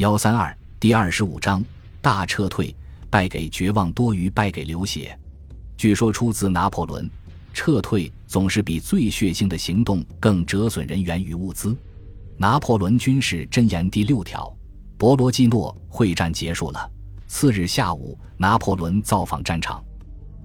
幺三二第二十五章大撤退，败给绝望多于败给流血。据说出自拿破仑，撤退总是比最血腥的行动更折损人员与物资。拿破仑军事箴言第六条：博罗基诺会战结束了。次日下午，拿破仑造访战场，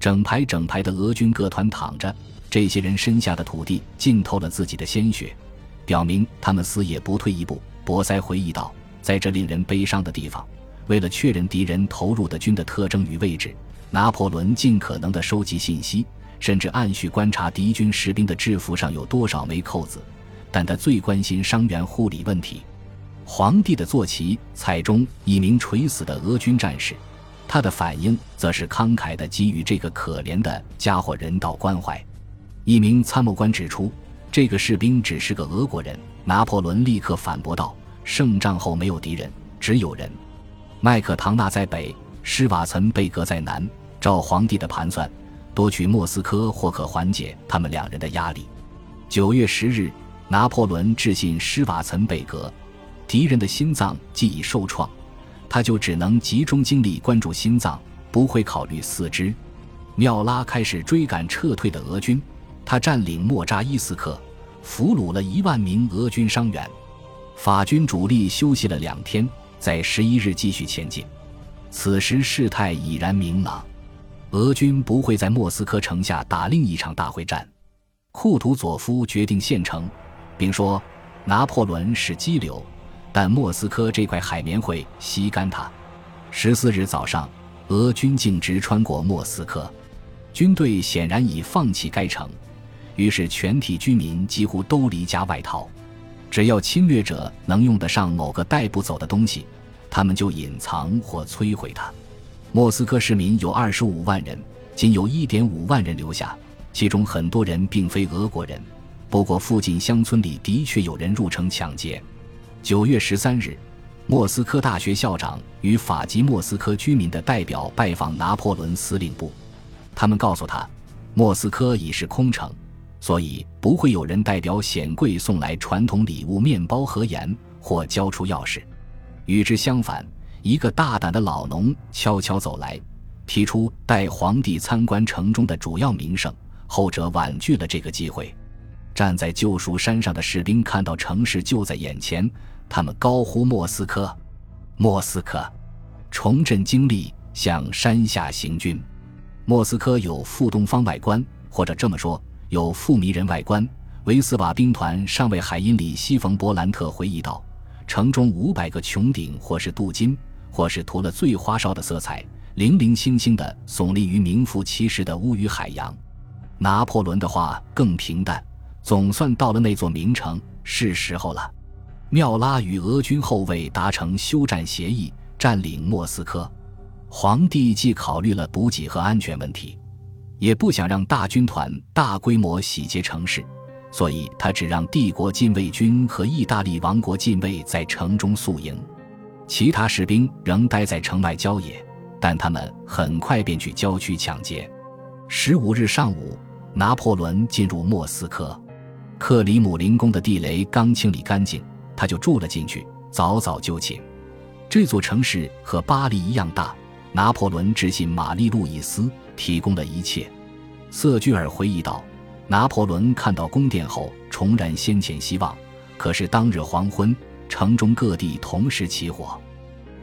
整排整排的俄军各团躺着，这些人身下的土地浸透了自己的鲜血，表明他们死也不退一步。博塞回忆道。在这令人悲伤的地方，为了确认敌人投入的军的特征与位置，拿破仑尽可能的收集信息，甚至按序观察敌军士兵的制服上有多少枚扣子。但他最关心伤员护理问题。皇帝的坐骑踩中一名垂死的俄军战士，他的反应则是慷慨地给予这个可怜的家伙人道关怀。一名参谋官指出，这个士兵只是个俄国人。拿破仑立刻反驳道。胜仗后没有敌人，只有人。麦克唐纳在北，施瓦岑贝格在南。照皇帝的盘算，夺取莫斯科或可缓解他们两人的压力。九月十日，拿破仑致信施瓦岑贝格：敌人的心脏既已受创，他就只能集中精力关注心脏，不会考虑四肢。缪拉开始追赶撤退的俄军，他占领莫扎伊斯克，俘虏了一万名俄军伤员。法军主力休息了两天，在十一日继续前进。此时事态已然明朗，俄军不会在莫斯科城下打另一场大会战。库图佐夫决定献城，并说：“拿破仑是激流，但莫斯科这块海绵会吸干它。”十四日早上，俄军径直穿过莫斯科，军队显然已放弃该城，于是全体居民几乎都离家外逃。只要侵略者能用得上某个带不走的东西，他们就隐藏或摧毁它。莫斯科市民有二十五万人，仅有一点五万人留下，其中很多人并非俄国人。不过，附近乡村里的确有人入城抢劫。九月十三日，莫斯科大学校长与法籍莫斯科居民的代表拜访拿破仑司令部，他们告诉他，莫斯科已是空城。所以不会有人代表显贵送来传统礼物面包和盐，或交出钥匙。与之相反，一个大胆的老农悄悄走来，提出带皇帝参观城中的主要名胜。后者婉拒了这个机会。站在救赎山上的士兵看到城市就在眼前，他们高呼：“莫斯科，莫斯科！”重振精力，向山下行军。莫斯科有副东方外观，或者这么说。有富迷人外观。维斯瓦兵团上尉海因里希·冯·伯兰特回忆道：“城中五百个穹顶，或是镀金，或是涂了最花哨的色彩，零零星星的耸立于名副其实的乌鱼海洋。”拿破仑的话更平淡：“总算到了那座名城，是时候了。”缪拉与俄军后卫达成休战协议，占领莫斯科。皇帝既考虑了补给和安全问题。也不想让大军团大规模洗劫城市，所以他只让帝国禁卫军和意大利王国禁卫在城中宿营，其他士兵仍待在城外郊野，但他们很快便去郊区抢劫。十五日上午，拿破仑进入莫斯科，克里姆林宫的地雷刚清理干净，他就住了进去，早早就寝。这座城市和巴黎一样大，拿破仑致信玛丽路易斯。提供了一切，瑟居尔回忆道：“拿破仑看到宫殿后，重燃先前希望。可是当日黄昏，城中各地同时起火。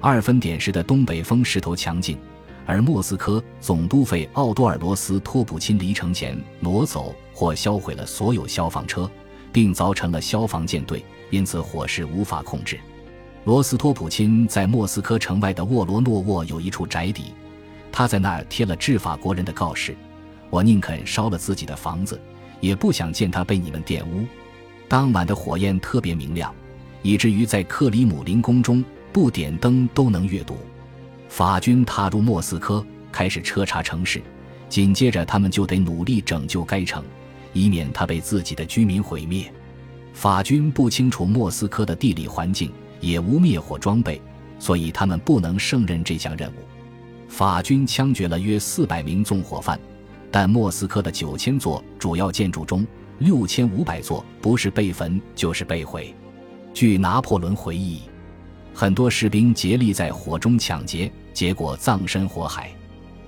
二分点时的东北风势头强劲，而莫斯科总督费奥多尔罗斯托普钦离城前挪走或销毁了所有消防车，并凿成了消防舰队，因此火势无法控制。罗斯托普钦在莫斯科城外的沃罗诺沃有一处宅邸。”他在那儿贴了治法国人的告示：“我宁肯烧了自己的房子，也不想见他被你们玷污。”当晚的火焰特别明亮，以至于在克里姆林宫中不点灯都能阅读。法军踏入莫斯科，开始彻查城市，紧接着他们就得努力拯救该城，以免它被自己的居民毁灭。法军不清楚莫斯科的地理环境，也无灭火装备，所以他们不能胜任这项任务。法军枪决了约四百名纵火犯，但莫斯科的九千座主要建筑中，六千五百座不是被焚就是被毁。据拿破仑回忆，很多士兵竭力在火中抢劫，结果葬身火海。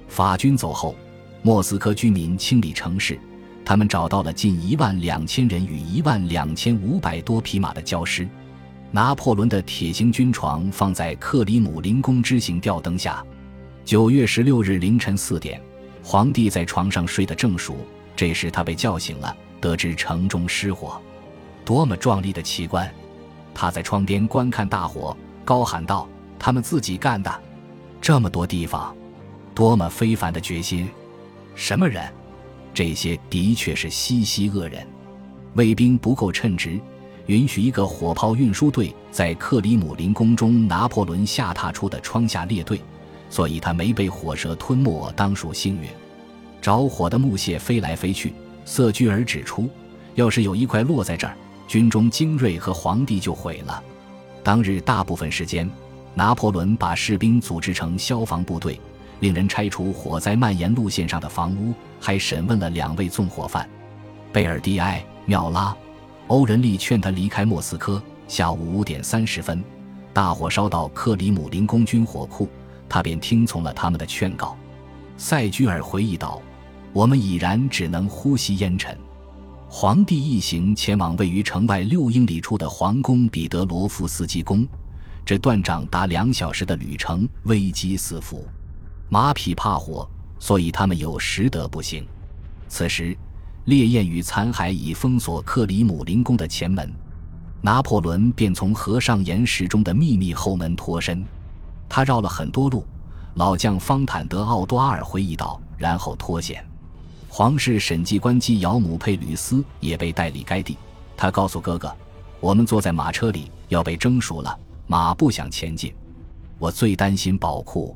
法军走后，莫斯科居民清理城市，他们找到了近一万两千人与一万两千五百多匹马的焦尸。拿破仑的铁型军床放在克里姆林宫之行吊灯下。九月十六日凌晨四点，皇帝在床上睡得正熟，这时他被叫醒了，得知城中失火。多么壮丽的奇观！他在窗边观看大火，高喊道：“他们自己干的！这么多地方，多么非凡的决心！什么人？这些的确是西西恶人。卫兵不够称职，允许一个火炮运输队在克里姆林宫中拿破仑下榻处的窗下列队，所以他没被火舌吞没，当属幸运。着火的木屑飞来飞去，瑟居尔指出，要是有一块落在这儿。”军中精锐和皇帝就毁了。当日大部分时间，拿破仑把士兵组织成消防部队，令人拆除火灾蔓延路线上的房屋，还审问了两位纵火犯贝尔蒂埃、缪拉。欧仁利劝他离开莫斯科。下午五点三十分，大火烧到克里姆林宫军火库，他便听从了他们的劝告。塞居尔回忆道：“我们已然只能呼吸烟尘。”皇帝一行前往位于城外六英里处的皇宫彼得罗夫斯基宫，这断掌达两小时的旅程危机四伏，马匹怕火，所以他们有时得不行。此时，烈焰与残骸已封锁克里姆林宫的前门，拿破仑便从河上岩石中的秘密后门脱身。他绕了很多路，老将方坦德奥多阿尔回忆道，然后脱险。皇室审计官基尧姆佩吕斯也被带离该地。他告诉哥哥：“我们坐在马车里，要被蒸熟了。马不想前进。我最担心宝库，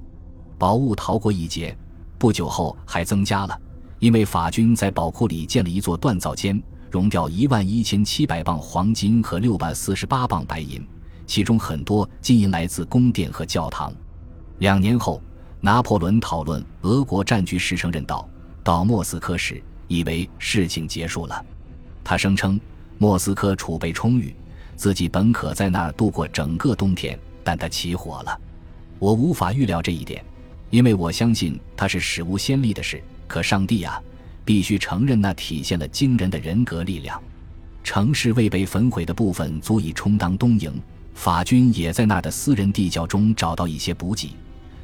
宝物逃过一劫。不久后还增加了，因为法军在宝库里建了一座锻造间，熔掉一万一千七百磅黄金和六百四十八磅白银，其中很多金银来自宫殿和教堂。”两年后，拿破仑讨论俄国占据时承认道。到莫斯科时，以为事情结束了。他声称莫斯科储备充裕，自己本可在那儿度过整个冬天，但他起火了。我无法预料这一点，因为我相信它是史无先例的事。可上帝啊，必须承认那体现了惊人的人格力量。城市未被焚毁的部分足以充当东营，法军也在那的私人地窖中找到一些补给。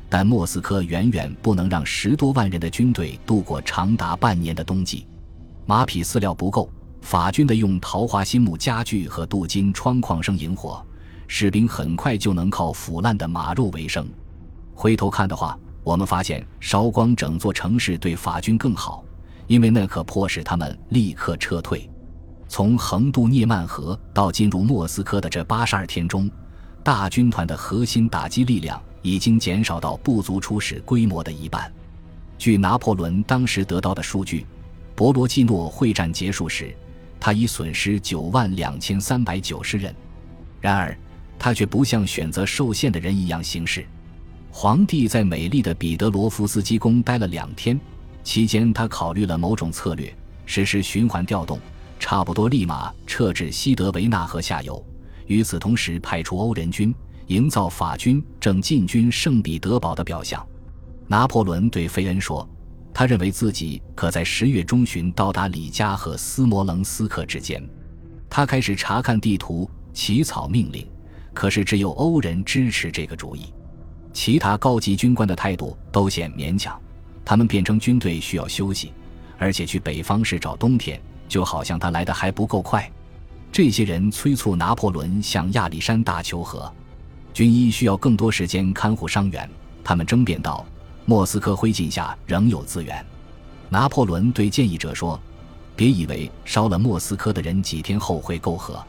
但莫斯科远远不能让十多万人的军队度过长达半年的冬季，马匹饲料不够，法军的用桃花心木家具和镀金窗框生引火，士兵很快就能靠腐烂的马肉为生。回头看的话，我们发现烧光整座城市对法军更好，因为那可迫使他们立刻撤退。从横渡涅曼河到进入莫斯科的这八十二天中，大军团的核心打击力量。已经减少到不足初始规模的一半。据拿破仑当时得到的数据，博罗季诺会战结束时，他已损失九万两千三百九十人。然而，他却不像选择受限的人一样行事。皇帝在美丽的彼得罗夫斯基宫待了两天，期间他考虑了某种策略，实施循环调动，差不多立马撤至西德维纳河下游。与此同时，派出欧人军。营造法军正进军圣彼得堡的表象。拿破仑对费恩说：“他认为自己可在十月中旬到达里加和斯摩棱斯克之间。”他开始查看地图，起草命令。可是只有欧人支持这个主意，其他高级军官的态度都显勉强。他们辩称军队需要休息，而且去北方是找冬天，就好像他来的还不够快。这些人催促拿破仑向亚历山大求和。军医需要更多时间看护伤员，他们争辩道：“莫斯科灰烬下仍有资源。”拿破仑对建议者说：“别以为烧了莫斯科的人几天后会够和。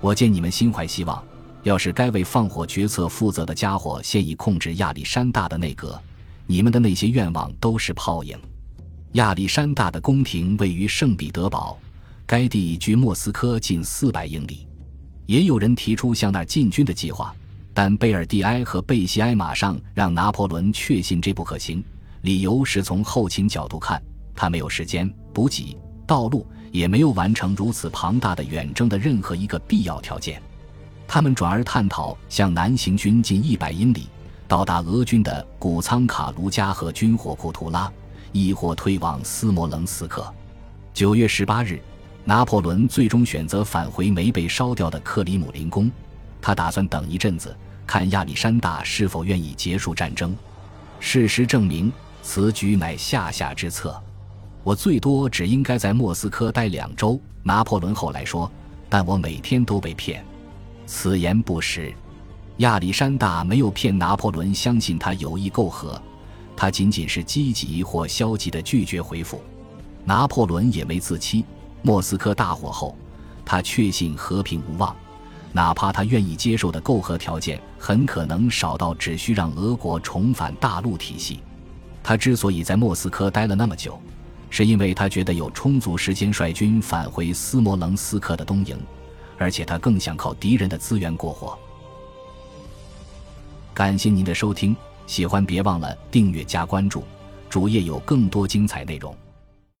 我见你们心怀希望，要是该为放火决策负责的家伙现已控制亚历山大的内阁，你们的那些愿望都是泡影。亚历山大的宫廷位于圣彼得堡，该地距莫斯科近四百英里。也有人提出向那儿进军的计划。”但贝尔蒂埃和贝西埃马上让拿破仑确信这不可行，理由是从后勤角度看，他没有时间、补给、道路，也没有完成如此庞大的远征的任何一个必要条件。他们转而探讨向南行军近一百英里，到达俄军的古仓卡卢加和军火库图拉，亦或退往斯摩棱斯克。九月十八日，拿破仑最终选择返回没被烧掉的克里姆林宫，他打算等一阵子，看亚历山大是否愿意结束战争。事实证明，此举乃下下之策。我最多只应该在莫斯科待两周，拿破仑后来说。但我每天都被骗，此言不实。亚历山大没有骗拿破仑相信他有意媾和，他仅仅是积极或消极的拒绝回复。拿破仑也没自欺。莫斯科大火后，他确信和平无望，哪怕他愿意接受的媾和条件很可能少到只需让俄国重返大陆体系。他之所以在莫斯科待了那么久。是因为他觉得有充足时间率军返回斯摩棱斯克的东营，而且他更想靠敌人的资源过活。感谢您的收听，喜欢别忘了订阅加关注，主页有更多精彩内容。